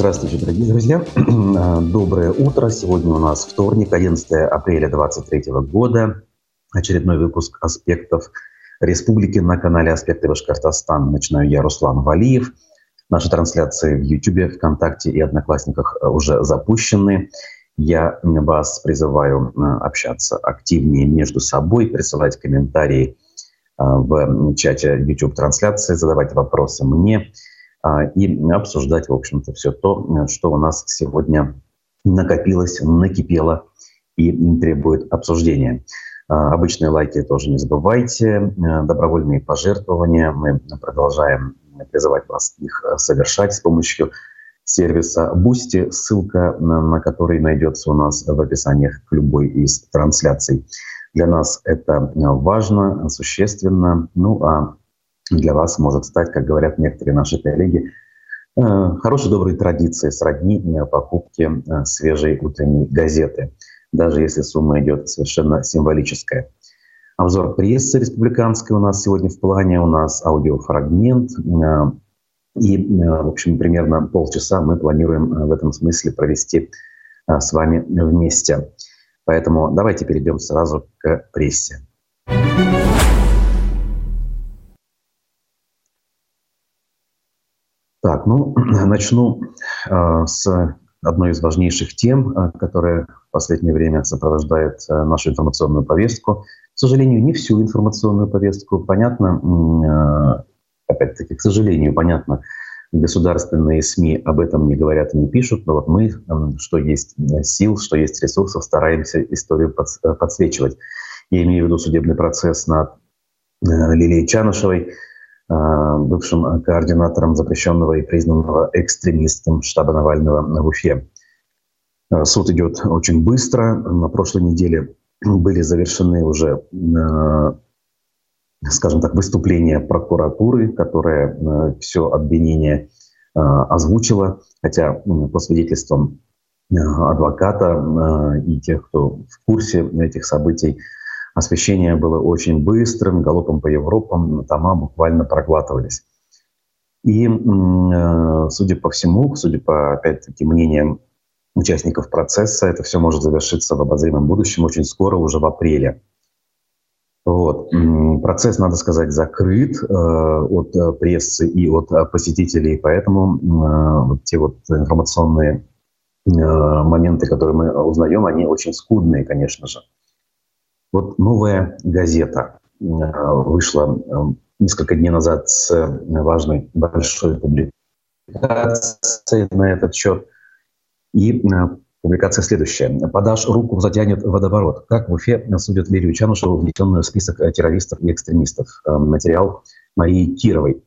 Здравствуйте, дорогие друзья. Доброе утро. Сегодня у нас вторник, 11 апреля 2023 года. Очередной выпуск «Аспектов Республики» на канале «Аспекты Башкортостан». Начинаю я, Руслан Валиев. Наши трансляции в YouTube, ВКонтакте и Одноклассниках уже запущены. Я вас призываю э, общаться активнее между собой, присылать комментарии в чате YouTube-трансляции, задавать вопросы мне а, и обсуждать, в общем-то, все то, что у нас сегодня накопилось, накипело и требует обсуждения. А, обычные лайки тоже не забывайте, э, добровольные пожертвования. Мы продолжаем призывать вас их совершать с помощью сервиса Boosty, ссылка на который найдется у нас в описаниях к любой из трансляций. Для нас это важно, существенно. Ну а для вас может стать, как говорят некоторые наши коллеги, э, хорошей доброй традицией сродни э, покупки э, свежей утренней газеты, даже если сумма идет совершенно символическая. Обзор прессы республиканской у нас сегодня в плане, у нас аудиофрагмент, и, в общем, примерно полчаса мы планируем в этом смысле провести с вами вместе. Поэтому давайте перейдем сразу к прессе. Так, ну, начну э, с одной из важнейших тем, э, которая в последнее время сопровождает э, нашу информационную повестку. К сожалению, не всю информационную повестку. Понятно, опять-таки, к сожалению, понятно, государственные СМИ об этом не говорят и не пишут, но вот мы, что есть сил, что есть ресурсов, стараемся историю подсвечивать. Я имею в виду судебный процесс над э, Лилией Чанышевой, бывшим координатором запрещенного и признанного экстремистом штаба Навального в Уфе. Э, суд идет очень быстро. На прошлой неделе были завершены уже, э, скажем так, выступления прокуратуры, которая все обвинение озвучила, хотя по свидетельствам адвоката и тех, кто в курсе этих событий, Освещение было очень быстрым, галопом по Европам, тома буквально проглатывались. И, э, судя по всему, судя по, опять-таки, мнениям участников процесса, это все может завершиться в обозримом будущем очень скоро, уже в апреле. Вот. Процесс, надо сказать, закрыт э, от э, прессы и от посетителей, поэтому вот те вот информационные моменты, которые мы узнаем, они очень скудные, конечно же. Вот новая газета э, вышла э, несколько дней назад с важной большой публикацией на этот счет. И э, публикация следующая. «Подашь руку, затянет водоворот». Как в Уфе судят Лилию Чанушеву, внесенную в список террористов и экстремистов. Материал Марии Кировой.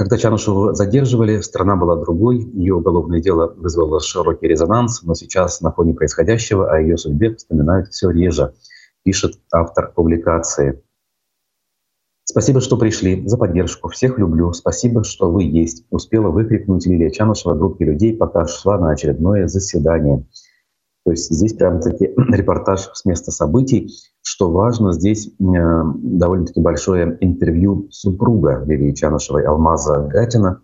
Когда Чанушеву задерживали, страна была другой, ее уголовное дело вызвало широкий резонанс, но сейчас на фоне происходящего о ее судьбе вспоминают все реже, пишет автор публикации. Спасибо, что пришли, за поддержку. Всех люблю. Спасибо, что вы есть. Успела выкрикнуть Лилия Чанушева группе людей, пока шла на очередное заседание. То есть здесь прям-таки репортаж с места событий. Что важно, здесь э, довольно-таки большое интервью супруга Лилии Чанышевой, Алмаза Гатина,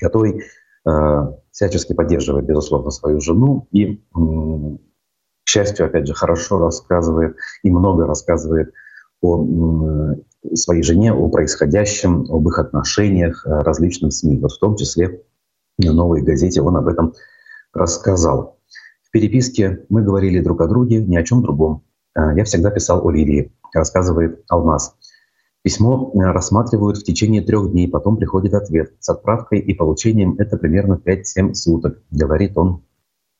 который э, всячески поддерживает, безусловно, свою жену и, э, к счастью, опять же, хорошо рассказывает и много рассказывает о э, своей жене, о происходящем, об их отношениях э, различным СМИ. Вот в том числе на «Новой газете» он об этом рассказал переписке мы говорили друг о друге, ни о чем другом. А, я всегда писал о Лилии, рассказывает Алмаз. Письмо э, рассматривают в течение трех дней, потом приходит ответ. С отправкой и получением это примерно 5-7 суток, говорит он,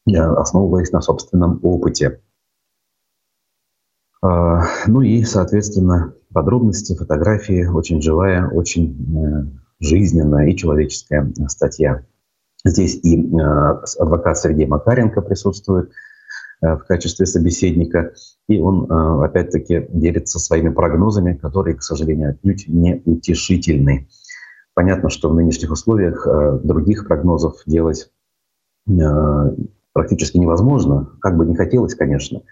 э, основываясь на собственном опыте. Ну и, соответственно, подробности, фотографии, очень живая, очень э, жизненная и человеческая статья. Здесь и э, адвокат Сергей Макаренко присутствует э, в качестве собеседника, и он э, опять-таки делится своими прогнозами, которые, к сожалению, отнюдь не утешительны. Понятно, что в нынешних условиях других прогнозов делать практически невозможно, как бы не хотелось, конечно.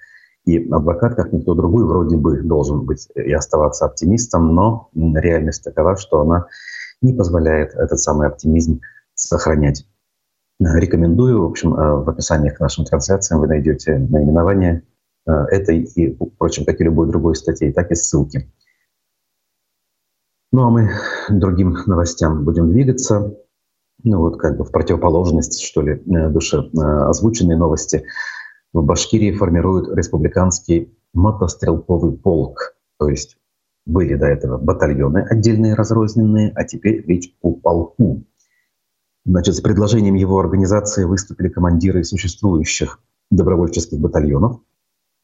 И адвокат, как никто другой, вроде бы должен быть и оставаться оптимистом, но реальность такова, что она не позволяет этот самый оптимизм сохранять. Рекомендую, в общем, в описании к нашим трансляциям вы найдете наименование этой и, впрочем, как и любой другой статьи, так и ссылки. Ну а мы другим новостям будем двигаться. Ну вот как бы в противоположность, что ли, душе озвученные новости. В Башкирии формируют республиканский мотострелковый полк. То есть были до этого батальоны отдельные разрозненные, а теперь речь о полку. Значит, с предложением его организации выступили командиры существующих добровольческих батальонов,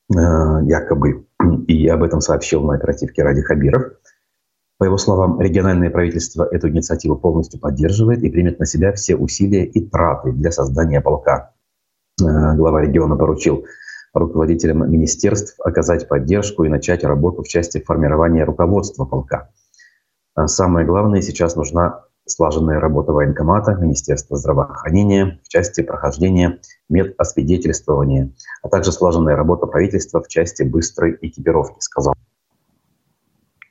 якобы, и об этом сообщил на оперативке Ради Хабиров – по его словам, региональное правительство эту инициативу полностью поддерживает и примет на себя все усилия и траты для создания полка. Э, глава региона поручил руководителям министерств оказать поддержку и начать работу в части формирования руководства полка. А самое главное, сейчас нужна слаженная работа военкомата, Министерства здравоохранения в части прохождения медосвидетельствования, а также слаженная работа правительства в части быстрой экипировки, сказал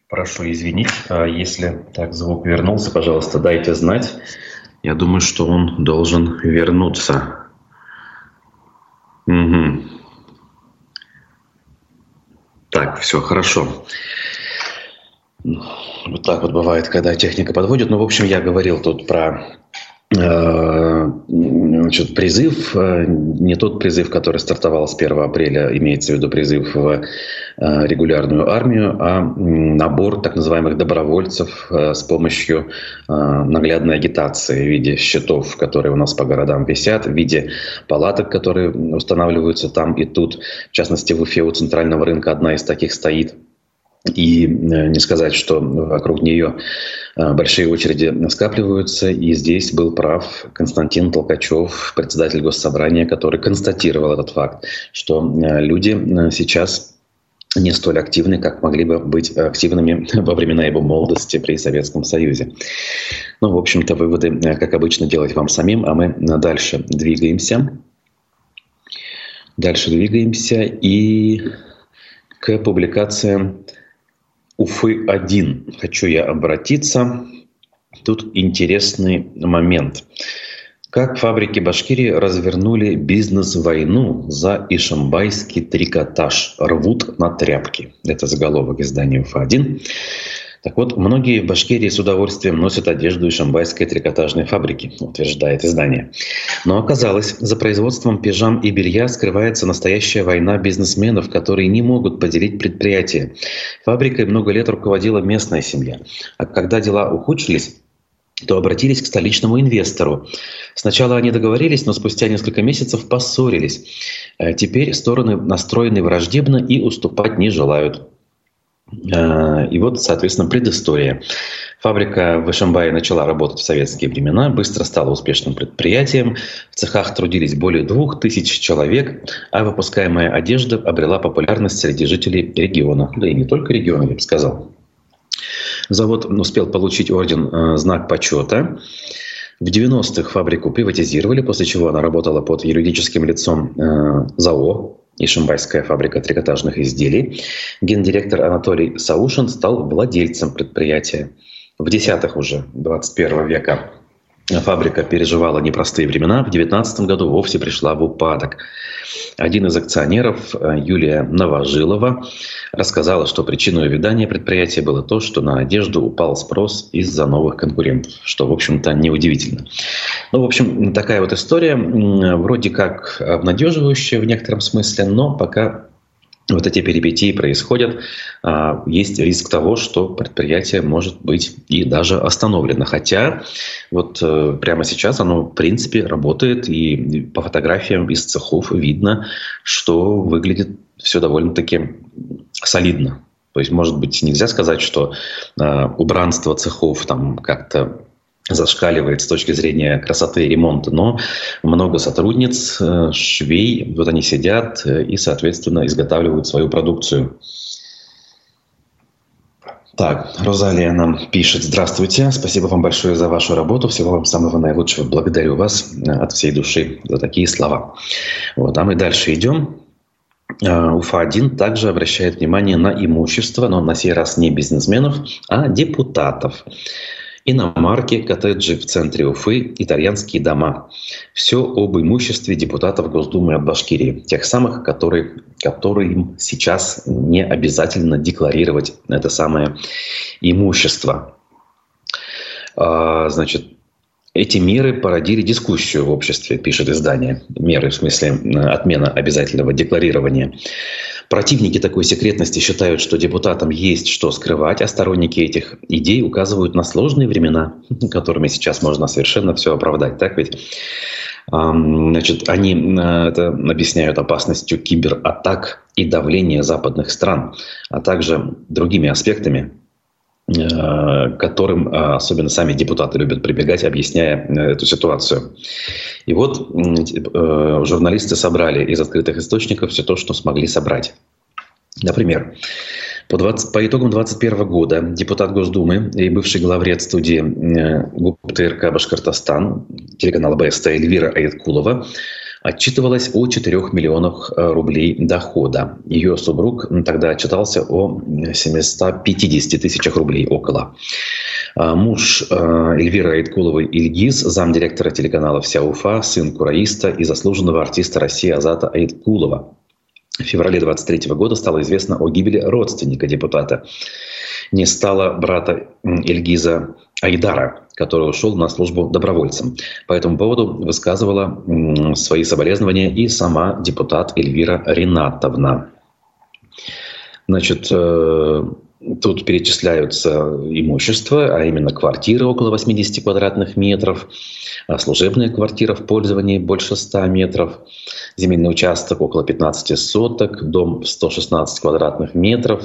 Прошу извинить, а если так звук вернулся, пожалуйста, дайте знать. Я думаю, что он должен вернуться. Угу. Так, все хорошо. Вот так вот бывает, когда техника подводит. Ну, в общем, я говорил тут про Э, значит, призыв, э, не тот призыв, который стартовал с 1 апреля, имеется в виду призыв в э, регулярную армию, а набор так называемых добровольцев с помощью наглядной агитации в виде счетов, которые у нас по городам висят, в виде палаток, которые устанавливаются там и тут. В частности, в Уфе у центрального рынка одна из таких стоит – и э, не сказать, что вокруг нее э, большие очереди скапливаются. И здесь был прав Константин Толкачев, председатель Госсобрания, который констатировал этот факт, что э, люди сейчас не столь активны, как могли бы быть активными во времена его молодости при Советском Союзе. Ну, в общем-то, выводы, как обычно, делать вам самим, а мы дальше двигаемся. Дальше двигаемся и к публикациям Уфы-1 хочу я обратиться. Тут интересный момент. Как фабрики Башкирии развернули бизнес-войну за ишимбайский трикотаж. Рвут на тряпки. Это заголовок издания Уфа-1. Так вот, многие в Башкирии с удовольствием носят одежду из шамбайской трикотажной фабрики, утверждает издание. Но оказалось, за производством пижам и белья скрывается настоящая война бизнесменов, которые не могут поделить предприятие. Фабрикой много лет руководила местная семья. А когда дела ухудшились, то обратились к столичному инвестору. Сначала они договорились, но спустя несколько месяцев поссорились. Э, теперь стороны настроены враждебно и уступать не желают. Э, и вот, соответственно, предыстория. Фабрика в Ишимбае начала работать в советские времена, быстро стала успешным предприятием. В цехах трудились более двух тысяч человек, а выпускаемая одежда обрела популярность среди жителей региона. Да и не только региона, я бы сказал. Завод успел получить орден э, «Знак почета». В 90-х фабрику приватизировали, после чего она работала под юридическим лицом э, ЗАО Ишимбайская фабрика трикотажных изделий. Гендиректор Анатолий Саушин стал владельцем предприятия. В десятых уже 21 века Фабрика переживала непростые времена. В 2019 году вовсе пришла в упадок. Один из акционеров, э, Юлия Новожилова, рассказала, что причиной увядания предприятия было то, что на одежду упал спрос из-за новых конкурентов, что, в общем-то, неудивительно. Ну, в общем, такая вот история, вроде как обнадеживающая в некотором смысле, но пока вот эти перипетии происходят, а, есть риск того, что предприятие может быть и даже остановлено. Хотя вот э, прямо сейчас оно в принципе работает, и по фотографиям из цехов видно, что выглядит все довольно-таки солидно. То есть, может быть, нельзя сказать, что э, убранство цехов там как-то зашкаливает с точки зрения красоты и ремонта, но много сотрудниц, э, швей, вот они сидят э, и, соответственно, изготавливают свою продукцию. Так, Розалия нам пишет. Здравствуйте, спасибо вам большое за вашу работу, всего вам самого наилучшего. Благодарю вас э, от всей души за такие слова. Вот, а мы дальше идем. УФА-1 также обращает внимание на имущество, но на сей раз не бизнесменов, а депутатов. Иномарки, коттеджи в центре Уфы, итальянские дома. Все об имуществе депутатов Госдумы от Башкирии. Тех самых, которые, которым сейчас не обязательно декларировать это самое имущество. А, значит, эти меры породили дискуссию в обществе, пишет издание. Меры в смысле отмена обязательного декларирования. Противники такой секретности считают, что депутатам есть что скрывать, а сторонники этих идей указывают на сложные времена, которыми сейчас можно совершенно все оправдать. Так ведь? Значит, они э, это объясняют опасностью кибератак и давления западных стран, а также другими аспектами, Э, которым э, особенно сами депутаты любят прибегать, объясняя э, эту ситуацию. И вот журналисты собрали из открытых источников все то, что смогли собрать. Например, по, 20, по итогам 2021 года депутат Госдумы и бывший главред студии ГУП ТРК «Башкортостан» телеканала БСТ Эльвира Айткулова отчитывалась о 4 миллионах э, рублей дохода. Ее супруг тогда отчитался о 750 тысячах рублей около. А муж э, Эльвиры Айткуловой Ильгиз, замдиректора телеканала «Вся Уфа», сын кураиста и заслуженного артиста России Азата Айткулова. В феврале 23 года стало известно о гибели родственника депутата. Не стало брата Эльгиза Айдара, который ушел на службу добровольцем. По этому поводу высказывала свои соболезнования и сама депутат Эльвира Ринатовна. Значит, э, тут перечисляются имущества, а именно квартиры около 80 квадратных метров, а служебная квартира в пользовании больше 100 метров, земельный участок около 15 соток, дом 116 квадратных метров,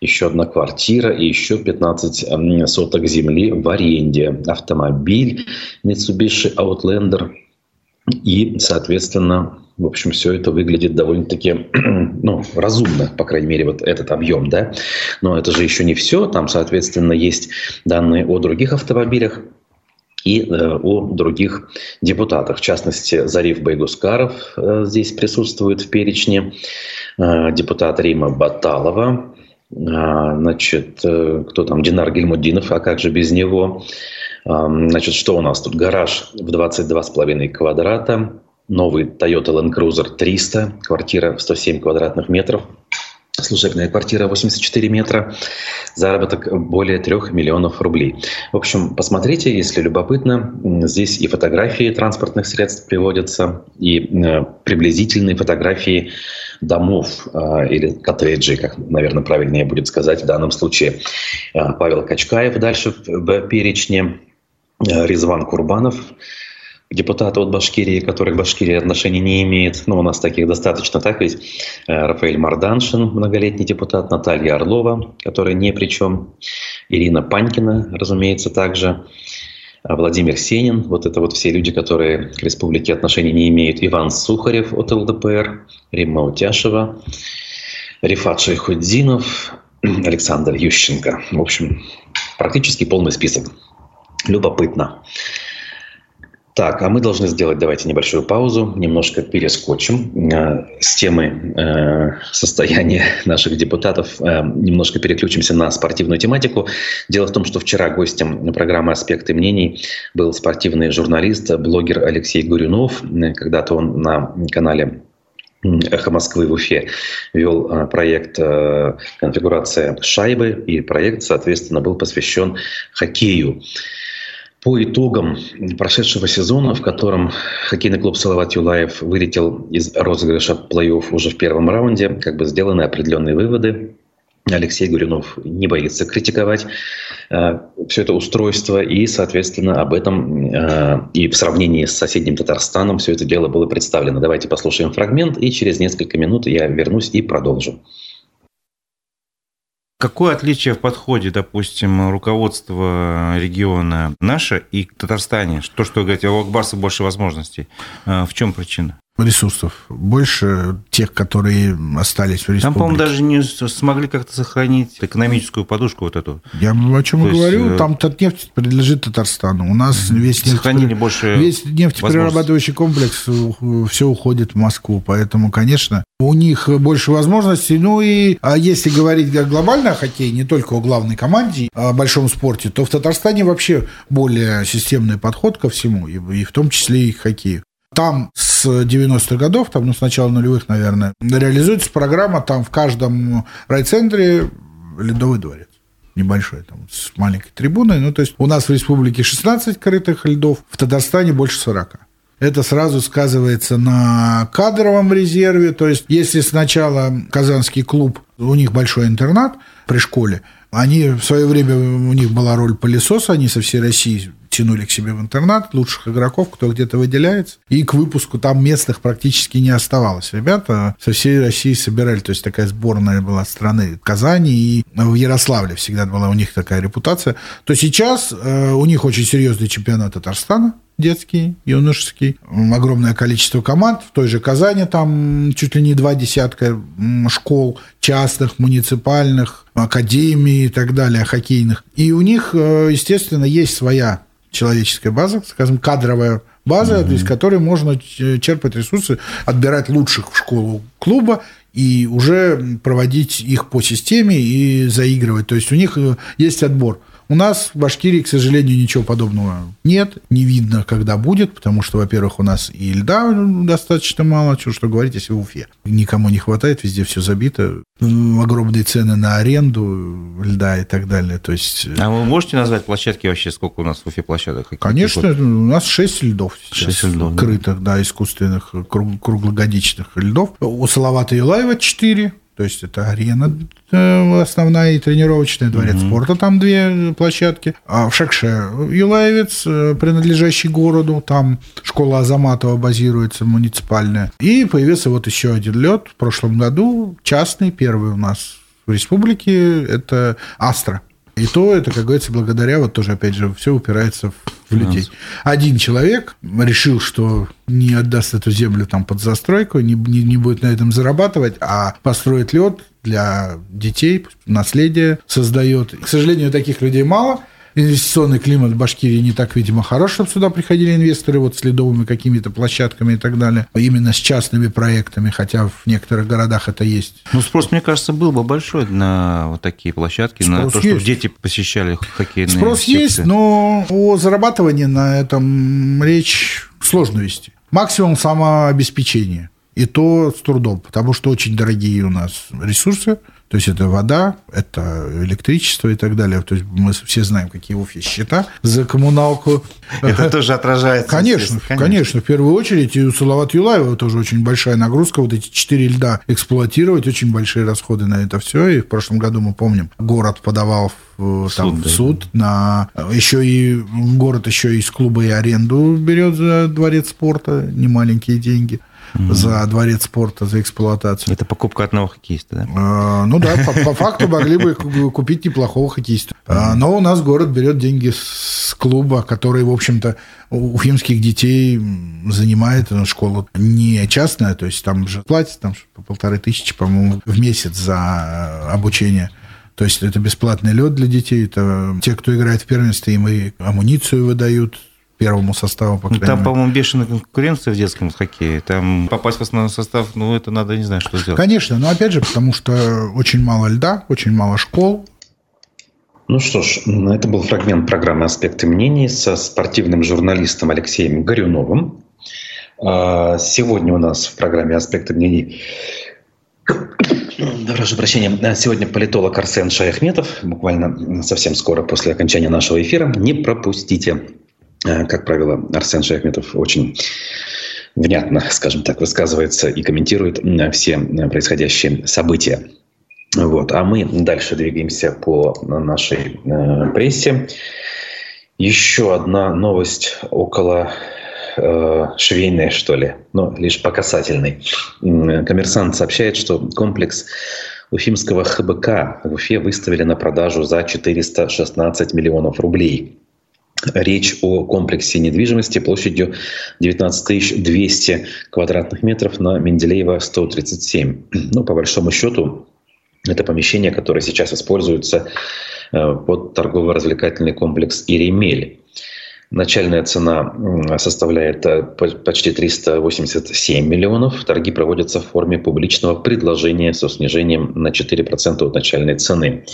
еще одна квартира и еще 15 соток земли в аренде, автомобиль Mitsubishi Outlander и, соответственно, в общем, все это выглядит довольно-таки ну, разумно, по крайней мере, вот этот объем, да. Но это же еще не все. Там, соответственно, есть данные о других автомобилях, и э, о других депутатах. В частности, Зариф Байгускаров э, здесь присутствует в перечне, э, депутат Рима Баталова, значит, кто там, Динар Гельмудинов, а как же без него? Значит, что у нас тут? Гараж в 22,5 квадрата, новый Toyota Land Cruiser 300, квартира в 107 квадратных метров, служебная квартира 84 метра, заработок более 3 миллионов рублей. В общем, посмотрите, если любопытно, здесь и фотографии транспортных средств приводятся, и э, приблизительные фотографии домов э, или коттеджей, как, наверное, правильнее будет сказать в данном случае. Э, Павел Качкаев дальше в перечне, Резван Курбанов – депутаты от Башкирии, которые к Башкирии отношения не имеют. Ну, у нас таких достаточно, так ведь? Э, Рафаэль Марданшин, многолетний депутат, Наталья Орлова, которая не при чем, Ирина Панькина, разумеется, также, э, Владимир Сенин, вот это вот все люди, которые к республике отношения не имеют, Иван Сухарев от ЛДПР, Римма Утяшева, Рифат Шейхуддинов, Александр Ющенко. В общем, практически полный список. Любопытно. Так, а мы должны сделать, давайте, небольшую паузу, немножко перескочим э, с темы э, состояния наших депутатов, э, немножко переключимся на спортивную тематику. Дело в том, что вчера гостем программы «Аспекты мнений» был спортивный журналист, блогер Алексей Гурюнов. Когда-то он на канале «Эхо Москвы» в Уфе вел э, проект э, «Конфигурация шайбы», и проект, соответственно, был посвящен хоккею. По итогам прошедшего сезона, в котором хоккейный клуб «Салават Юлаев» вылетел из розыгрыша плей-офф уже в первом раунде, как бы сделаны определенные выводы. Алексей Гуринов не боится критиковать э, все это устройство, и, соответственно, об этом э, и в сравнении с соседним Татарстаном все это дело было представлено. Давайте послушаем фрагмент, и через несколько минут я вернусь и продолжу. Какое отличие в подходе, допустим, руководства региона наше и Татарстане? То, что говорите, у Акбарса больше возможностей. А в чем причина? Ресурсов, больше тех, которые остались в республике. Там, по-моему, даже не смогли как-то сохранить экономическую подушку вот эту. Я о чем и говорю. Есть, э, там нефть принадлежит Татарстану. У нас весь, нефть, больше весь нефтеперерабатывающий комплекс все уходит в Москву. Поэтому, конечно, у них больше возможностей. Ну и а если говорить глобально о хоккее, не только о главной команде, о большом спорте, то в Татарстане вообще более системный подход ко всему, и в том числе и к хоккею. Там с 90-х годов, там, ну, с начала нулевых, наверное, реализуется программа, там в каждом райцентре ледовый дворец небольшой, там, с маленькой трибуной. Ну, то есть у нас в республике 16 крытых льдов, в Татарстане больше 40. Это сразу сказывается на кадровом резерве. То есть, если сначала Казанский клуб, у них большой интернат при школе, они в свое время, у них была роль пылесоса, они со всей России тянули к себе в интернат лучших игроков, кто где-то выделяется. И к выпуску там местных практически не оставалось. Ребята со всей России собирали. То есть такая сборная была страны Казани. И в Ярославле всегда была у них такая репутация. То сейчас э, у них очень серьезный чемпионат Татарстана детский, юношеский. Огромное количество команд. В той же Казани там чуть ли не два десятка школ частных, муниципальных, академий и так далее, хоккейных. И у них, э, естественно, есть своя человеческая база, скажем, кадровая база, mm-hmm. из которой можно черпать ресурсы, отбирать лучших в школу клуба и уже проводить их по системе и заигрывать. То есть у них э, есть отбор. У нас в Башкирии, к сожалению, ничего подобного нет, не видно, когда будет, потому что, во-первых, у нас и льда достаточно мало, что, что говорить, если в Уфе. Никому не хватает, везде все забито, огромные цены на аренду льда и так далее. То есть... Э, а вы можете назвать площадки вообще, сколько у нас в Уфе площадок? Конечно, у нас 6 льдов сейчас 6 льдов, крытых, да, да искусственных, круглогодичных льдов. У Салавата Юлаева 4, то есть это арена э, основная и тренировочная, дворец угу. спорта, там две площадки. А в Шакше Юлаевец, э, принадлежащий городу, там школа Азаматова базируется, муниципальная. И появился вот еще один лед в прошлом году, частный, первый у нас в республике, это Астра. И то это, как говорится, благодаря, вот тоже, опять же, все упирается в людей. Один человек решил, что не отдаст эту землю там под застройку, не, не, не будет на этом зарабатывать, а построит лед для детей, наследие создает. К сожалению, таких людей мало – инвестиционный климат в Башкирии не так, видимо, хорош, чтобы сюда приходили инвесторы вот с ледовыми какими-то площадками и так далее, именно с частными проектами, хотя в некоторых городах это есть. Ну, спрос, мне кажется, был бы большой на вот такие площадки, спрос на то, есть. чтобы дети посещали хоккейные Спрос секции. есть, но о зарабатывании на этом речь сложно вести. Максимум самообеспечение. И то с трудом, потому что очень дорогие у нас ресурсы – то есть это вода, это электричество и так далее. То есть мы все знаем, какие в Уфе счета за коммуналку. Это тоже отражается. Конечно, конечно, конечно. В первую очередь и у Салават Юлаева тоже очень большая нагрузка. Вот эти четыре льда эксплуатировать, очень большие расходы на это все. И в прошлом году мы помним, город подавал в, там, суд, в суд на еще и город еще из клуба и аренду берет за дворец спорта немаленькие деньги угу. за дворец спорта, за эксплуатацию. Это покупка одного хоккеиста, да? А, ну да, по, по факту могли бы купить неплохого хоккеиста. А, но у нас город берет деньги с клуба, который, в общем-то, уфимских детей занимает школу не частная, то есть там же платят там по полторы тысячи, по-моему, в месяц за обучение. То есть это бесплатный лед для детей, это те, кто играет в первенстве, им и амуницию выдают, первому составу, по ну, Там, по-моему, бешеная конкуренция в детском хоккее. Там попасть в основной состав, ну, это надо, не знаю, что сделать. Конечно, но опять же, потому что очень мало льда, очень мало школ, ну что ж, это был фрагмент программы «Аспекты мнений» со спортивным журналистом Алексеем Горюновым. А, сегодня у нас в программе «Аспекты мнений» Прошу прощения. Сегодня политолог Арсен Шаяхметов. Буквально совсем скоро после окончания нашего эфира. Не пропустите. Э, как правило, Арсен Шахметов очень внятно, скажем так, высказывается и комментирует все э, происходящие события. Вот. А мы дальше двигаемся по нашей э, прессе. Еще одна новость около швейной, что ли, но лишь по касательной. Коммерсант сообщает, что комплекс Уфимского ХБК в Уфе выставили на продажу за 416 миллионов рублей. Речь о комплексе недвижимости площадью 19 200 квадратных метров на Менделеева 137. Ну, по большому счету, это помещение, которое сейчас используется э, под торгово-развлекательный комплекс «Иремель». Начальная цена составляет э, почти 387 миллионов. Торги проводятся в форме публичного предложения со снижением на 4% от начальной цены.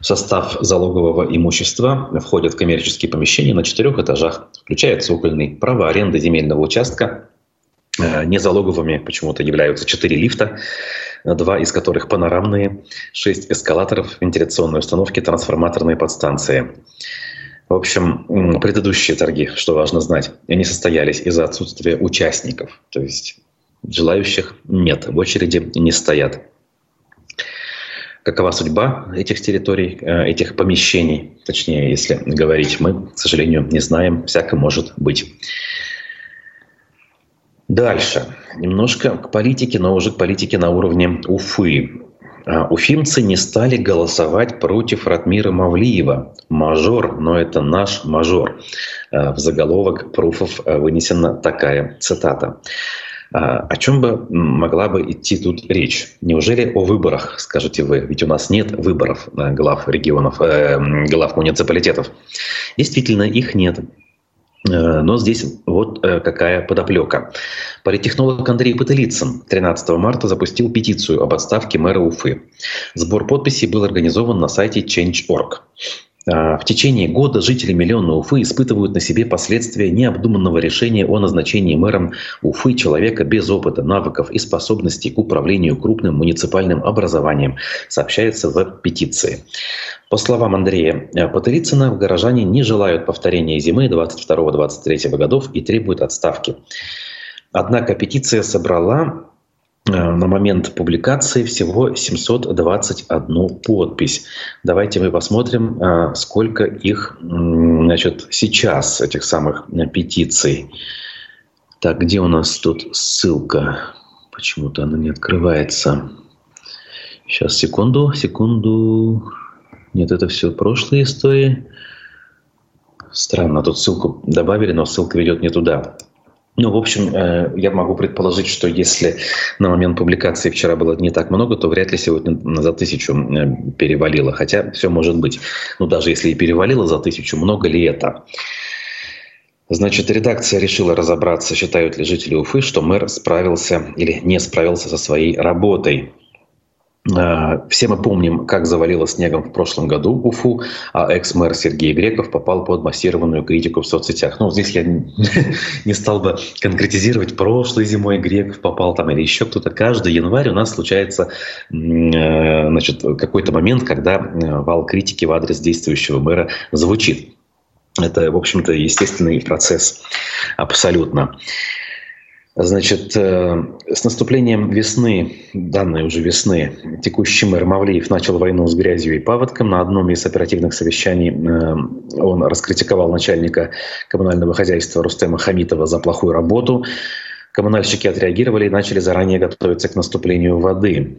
В состав залогового имущества входят коммерческие помещения на четырех этажах, включая цокольный, право аренды земельного участка. Э, незалоговыми почему-то являются четыре лифта, два из которых панорамные, шесть эскалаторов, вентиляционные установки, трансформаторные подстанции. В общем, предыдущие торги, что важно знать, они состоялись из-за отсутствия участников. То есть желающих нет, в очереди не стоят. Какова судьба этих территорий, э, этих помещений, точнее, если говорить, мы, к сожалению, не знаем, всяко может быть. Дальше. Немножко к политике, но уже к политике на уровне Уфы. А, уфимцы не стали голосовать против Ратмира Мавлиева. Мажор, но это наш мажор. А, в заголовок пруфов а, вынесена такая цитата. О чем бы могла бы идти тут речь? Неужели о выборах, скажете вы? Ведь у нас нет выборов глав регионов, э, глав муниципалитетов. Действительно, их нет. Э, но здесь вот э, какая подоплека. Политтехнолог Андрей Пытылицын 13 марта запустил петицию об отставке мэра Уфы. Сбор подписей был организован на сайте Change.org. А, в течение года жители миллиона Уфы испытывают на себе последствия необдуманного решения о назначении мэром Уфы человека без опыта, навыков и способностей к управлению крупным муниципальным образованием, сообщается в петиции. По словам Андрея Потылицына, горожане не желают повторения зимы 22-23 годов и требуют отставки. Однако петиция собрала Э, на момент публикации всего 721 подпись. Давайте мы посмотрим, э, сколько их значит, сейчас, этих самых э, петиций. Так, где у нас тут ссылка? Почему-то она не открывается. Сейчас, секунду, секунду. Нет, это все прошлые истории. Странно, тут ссылку добавили, но ссылка ведет не туда. Ну, в общем, э, я могу предположить, что если на момент публикации вчера было не так много, то вряд ли сегодня за тысячу э, перевалило. Хотя все может быть. Ну, даже если и перевалило за тысячу, много ли это? Значит, редакция решила разобраться, считают ли жители Уфы, что мэр справился или не справился со своей работой. Э, все мы помним, как завалило снегом в прошлом году Уфу, а экс-мэр Сергей Греков попал под массированную критику в соцсетях. Ну, здесь я не стал бы конкретизировать, прошлой зимой Греков попал там или еще кто-то. Каждый январь у нас случается э, значит, какой-то момент, когда э, вал критики в адрес действующего мэра звучит. Это, в общем-то, естественный процесс абсолютно. Значит, э, с наступлением весны, данной уже весны, текущий мэр Мавлиев начал войну с грязью и паводком. На одном из оперативных совещаний э, он раскритиковал начальника коммунального хозяйства Рустема Хамитова за плохую работу. Коммунальщики отреагировали и начали заранее готовиться к наступлению воды.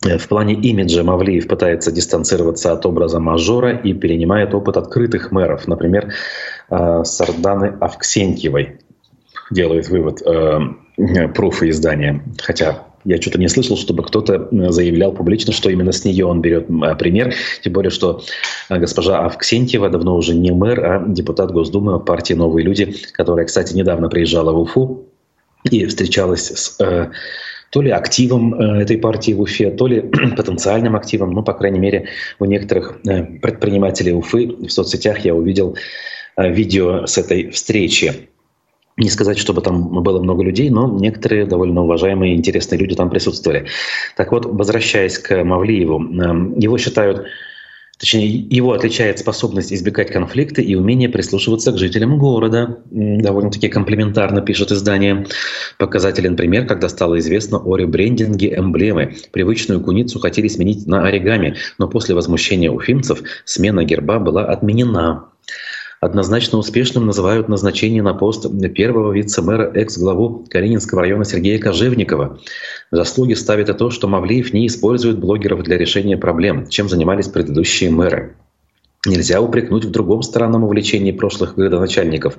В плане имиджа Мавлиев пытается дистанцироваться от образа мажора и перенимает опыт открытых мэров, например, э, Сарданы Авксентьевой, делает вывод э, пруфа издания. Хотя я что-то не слышал, чтобы кто-то э, заявлял публично, что именно с нее он берет э, пример. Тем более, что э, госпожа Авксентьева давно уже не мэр, а депутат Госдумы партии «Новые люди», которая, кстати, недавно приезжала в Уфу и встречалась с э, то ли активом этой партии в Уфе, то ли потенциальным активом. Ну, по крайней мере, у некоторых предпринимателей Уфы в соцсетях я увидел видео с этой встречи. Не сказать, чтобы там было много людей, но некоторые довольно уважаемые и интересные люди там присутствовали. Так вот, возвращаясь к Мавлиеву, эм, его считают Точнее, его отличает способность избегать конфликта и умение прислушиваться к жителям города. Довольно-таки комплементарно пишет издание. Показателен пример, когда стало известно о ребрендинге эмблемы. Привычную куницу хотели сменить на оригами, но после возмущения уфимцев смена герба была отменена. Однозначно успешным называют назначение на пост первого вице-мэра экс-главу Калининского района Сергея Кожевникова. Заслуги ставит и то, что Мавлиев не использует блогеров для решения проблем, чем занимались предыдущие мэры. Нельзя упрекнуть в другом странном увлечении прошлых городоначальников,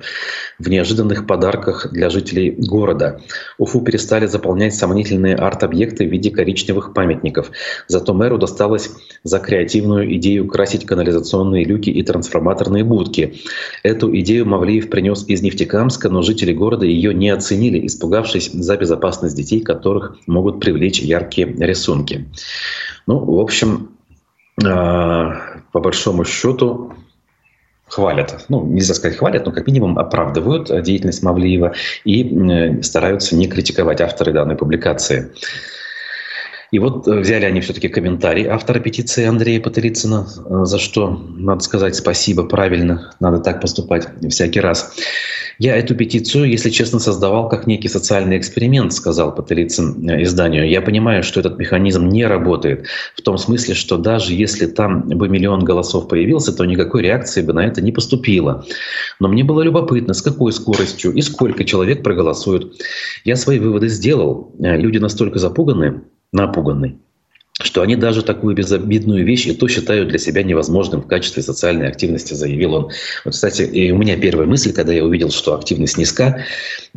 в неожиданных подарках для жителей города. Уфу перестали заполнять сомнительные арт-объекты в виде коричневых памятников. Зато мэру досталось за креативную идею красить канализационные люки и трансформаторные будки. Эту идею Мавлиев принес из Нефтекамска, но жители города ее не оценили, испугавшись за безопасность детей, которых могут привлечь яркие рисунки. Ну, в общем, по большому счету хвалят, ну, нельзя сказать хвалят, но как минимум оправдывают деятельность Мавлиева и стараются не критиковать авторы данной публикации. И вот э, взяли они все-таки комментарий автора петиции Андрея Патерицына, э, за что, надо сказать, спасибо, правильно, надо так поступать всякий раз. Я эту петицию, если честно, создавал как некий социальный эксперимент, сказал Патерицын э, изданию. Я понимаю, что этот механизм не работает. В том смысле, что даже если там бы миллион голосов появился, то никакой реакции бы на это не поступило. Но мне было любопытно, с какой скоростью и сколько человек проголосуют. Я свои выводы сделал. Люди настолько запуганы, напуганы, что они даже такую безобидную вещь и то считают для себя невозможным в качестве социальной активности, заявил он. Вот, кстати, и у меня первая мысль, когда я увидел, что активность низка,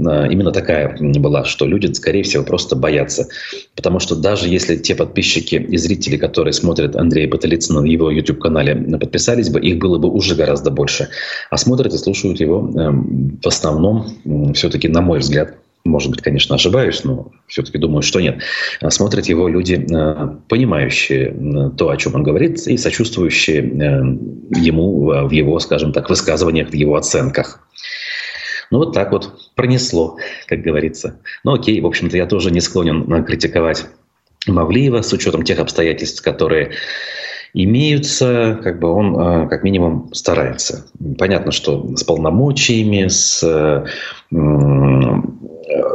а, именно такая была, что люди, скорее всего, просто боятся. Потому что даже если те подписчики и зрители, которые смотрят Андрея Баталицына в его YouTube-канале, подписались бы, их было бы уже гораздо больше. А смотрят и слушают его эм, в основном, все-таки, на мой взгляд, может быть, конечно, ошибаюсь, но все-таки думаю, что нет. Смотрят его люди, э, понимающие э, то, о чем он говорит, и сочувствующие э, ему в его, скажем так, высказываниях, в его оценках. Ну, вот так вот пронесло, как говорится. Ну, окей, в общем-то, я тоже не склонен критиковать Мавлиева с учетом тех обстоятельств, которые имеются, как бы он как минимум старается. Понятно, что с полномочиями, с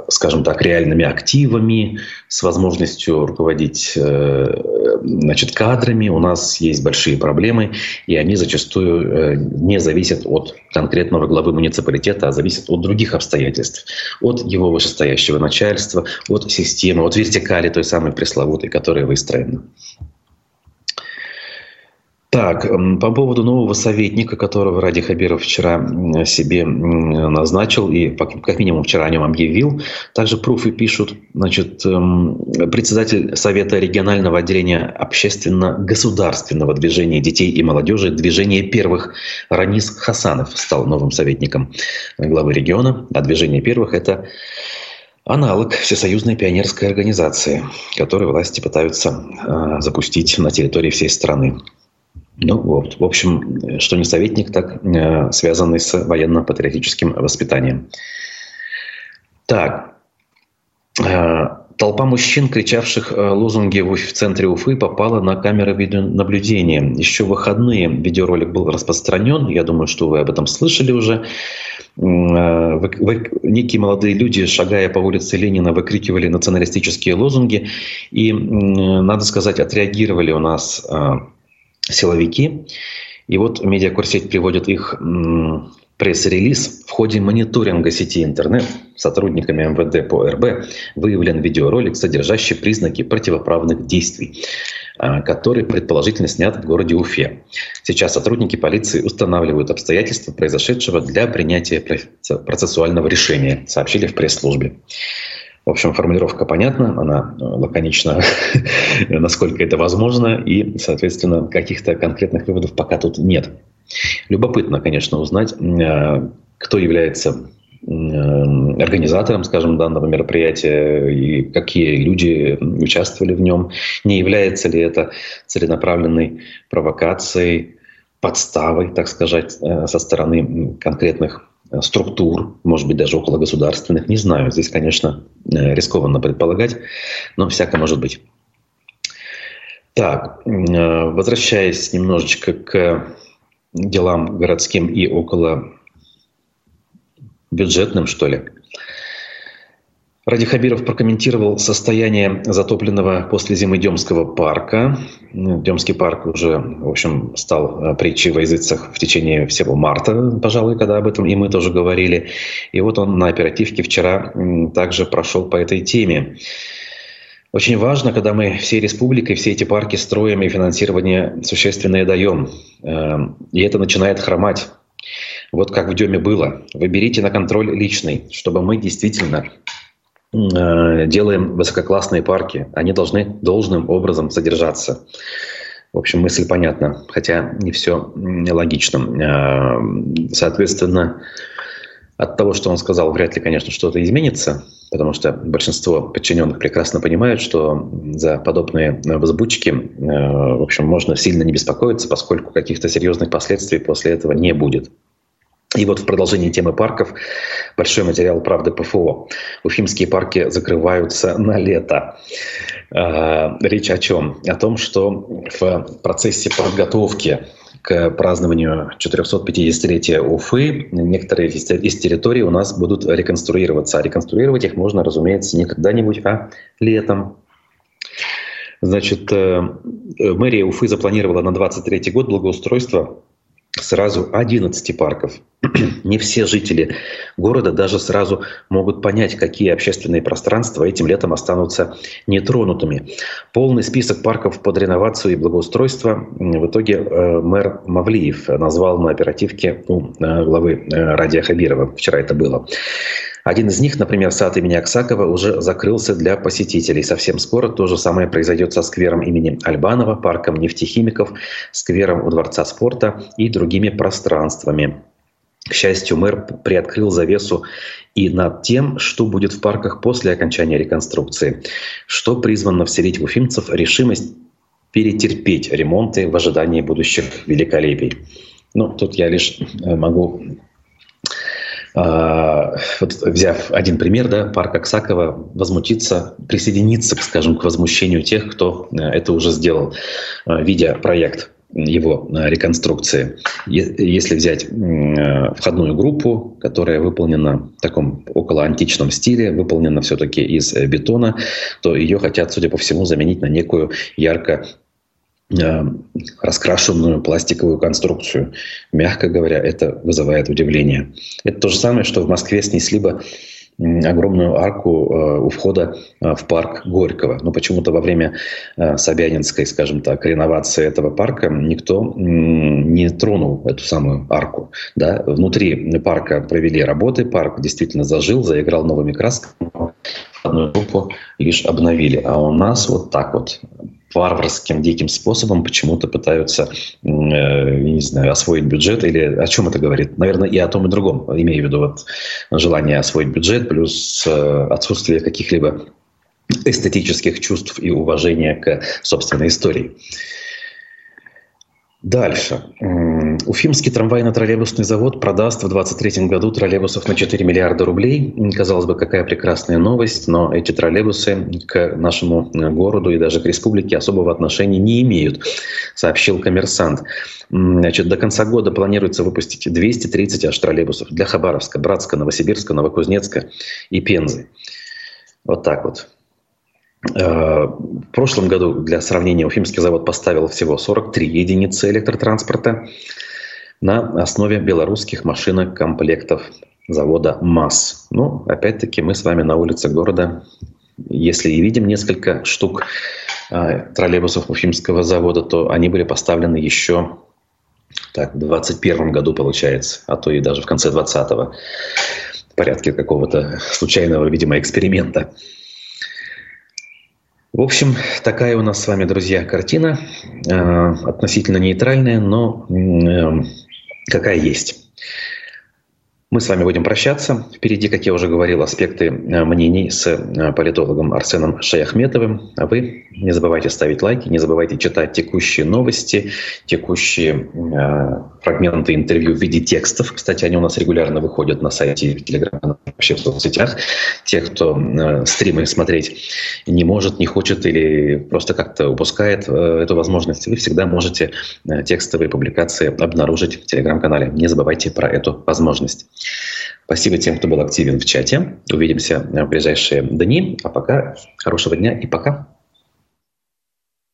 скажем так, реальными активами, с возможностью руководить э, значит, кадрами. У нас есть большие проблемы, и они зачастую э, не зависят от конкретного главы муниципалитета, а зависят от других обстоятельств, от его вышестоящего начальства, от системы, от вертикали той самой пресловутой, которая выстроена. Так, по поводу нового советника, которого Ради Хабиров вчера себе назначил и как минимум вчера о нем объявил, также пруфы пишут, значит, председатель Совета регионального отделения общественно-государственного движения детей и молодежи движение первых Ранис Хасанов стал новым советником главы региона, а движение первых – это аналог Всесоюзной пионерской организации, которую власти пытаются а, запустить на территории всей страны. Ну вот, в общем, что не советник, так э, связанный с военно-патриотическим воспитанием. Так, э, толпа мужчин, кричавших э, лозунги в, центре Уфы, попала на камеры видеонаблюдения. Еще в выходные видеоролик был распространен, я думаю, что вы об этом слышали уже. Э, вы, вы, некие молодые люди, шагая по улице Ленина, выкрикивали националистические лозунги. И, надо сказать, отреагировали у нас э, силовики. И вот медиакурсеть приводит их пресс-релиз. В ходе мониторинга сети интернет сотрудниками МВД по РБ выявлен видеоролик, содержащий признаки противоправных действий, а, который предположительно снят в городе Уфе. Сейчас сотрудники полиции устанавливают обстоятельства произошедшего для принятия процессуального решения, сообщили в пресс-службе. В общем, формулировка понятна, она э, лаконична, насколько это возможно, и, соответственно, каких-то конкретных выводов пока тут нет. Любопытно, конечно, узнать, э, кто является э, организатором, скажем, данного мероприятия и какие люди участвовали в нем, не является ли это целенаправленной провокацией, подставой, так сказать, со стороны конкретных структур, может быть, даже около государственных, не знаю. Здесь, конечно, э, рискованно предполагать, но всякое может быть. Так, э, возвращаясь немножечко к делам городским и около бюджетным, что ли. Ради Хабиров прокомментировал состояние затопленного после зимы Демского парка. Демский парк уже, в общем, стал э, притчей во языцах в течение всего марта, пожалуй, когда об этом и мы тоже говорили. И вот он на оперативке вчера также прошел по этой теме. Очень важно, когда мы всей республикой все эти парки строим и финансирование существенное даем. Эм, и это начинает хромать. Вот как в Деме было. Вы берите на контроль личный, чтобы мы действительно делаем высококлассные парки. Они должны должным образом содержаться. В общем, мысль понятна, хотя не все логично. Эм, соответственно, от того, что он сказал, вряд ли, конечно, что-то изменится, потому что большинство подчиненных прекрасно понимают, что за подобные возбудчики, э, в общем, можно сильно не беспокоиться, поскольку каких-то серьезных последствий после этого не будет. И вот в продолжении темы парков большой материал «Правды ПФО». Уфимские парки закрываются на лето. А, речь о чем? О том, что в процессе подготовки к празднованию 450-летия Уфы некоторые из территорий у нас будут реконструироваться. А реконструировать их можно, разумеется, не когда-нибудь, а летом. Значит, э, мэрия Уфы запланировала на 23 год благоустройство сразу 11 парков. Не все жители города даже сразу могут понять, какие общественные пространства этим летом останутся нетронутыми. Полный список парков под реновацию и благоустройство в итоге э, мэр Мавлиев назвал на оперативке у э, главы э, Радия Хабирова. Вчера это было. Один из них, например, сад имени Аксакова, уже закрылся для посетителей. Совсем скоро то же самое произойдет со сквером имени Альбанова, парком нефтехимиков, сквером у Дворца спорта и другими пространствами. К счастью, мэр приоткрыл завесу и над тем, что будет в парках после окончания реконструкции, что призвано вселить в уфимцев решимость перетерпеть ремонты в ожидании будущих великолепий. Ну, тут я лишь э, могу вот взяв один пример, да, парк Аксакова возмутиться, присоединиться, скажем, к возмущению тех, кто э, это уже сделал, э, видя проект его э, реконструкции. Если взять входную группу, которая выполнена в таком около античном стиле, выполнена все-таки из бетона, то ее хотят, судя по всему, заменить на некую ярко раскрашенную пластиковую конструкцию. Мягко говоря, это вызывает удивление. Это то же самое, что в Москве снесли бы огромную арку э, у входа э, в парк Горького. Но почему-то во время Собянинской, скажем так, реновации этого парка никто не тронул эту самую арку. Да? Внутри парка провели работы, парк действительно зажил, заиграл новыми красками, одну группу лишь обновили. А у нас вот так вот варварским, диким способом почему-то пытаются, э, не знаю, освоить бюджет или о чем это говорит? Наверное, и о том, и другом. Имею в виду вот желание освоить бюджет плюс э, отсутствие каких-либо эстетических чувств и уважения к собственной истории. Дальше. Уфимский трамвайно-троллейбусный завод продаст в 2023 году троллейбусов на 4 миллиарда рублей. Казалось бы, какая прекрасная новость, но эти троллейбусы к нашему городу и даже к республике особого отношения не имеют, сообщил коммерсант. Значит, до конца года планируется выпустить 230 аж троллейбусов для Хабаровска, Братска, Новосибирска, Новокузнецка и Пензы. Вот так вот. Э, в прошлом году, для сравнения, Уфимский завод поставил всего 43 единицы электротранспорта на основе белорусских машинок комплектов завода МАЗ. Ну, опять-таки, мы с вами на улице города, если и видим несколько штук э, троллейбусов Уфимского завода, то они были поставлены еще так, в 2021 году, получается, а то и даже в конце 2020-го в порядке какого-то случайного, видимо, эксперимента. В общем, такая у нас с вами, друзья, картина. Э, относительно нейтральная, но э, какая есть. Мы с вами будем прощаться. Впереди, как я уже говорил, аспекты э, мнений с э, политологом Арсеном Шаяхметовым. А вы не забывайте ставить лайки, не забывайте читать текущие новости, текущие э, фрагменты интервью в виде текстов. Кстати, они у нас регулярно выходят на сайте, в Телеграме, вообще в соцсетях. Те, кто э, стримы смотреть не может, не хочет или просто как-то упускает э, эту возможность, вы всегда можете э, текстовые публикации обнаружить в Телеграм-канале. Не забывайте про эту возможность. Спасибо тем, кто был активен в чате. Увидимся в ближайшие дни. А пока хорошего дня и пока.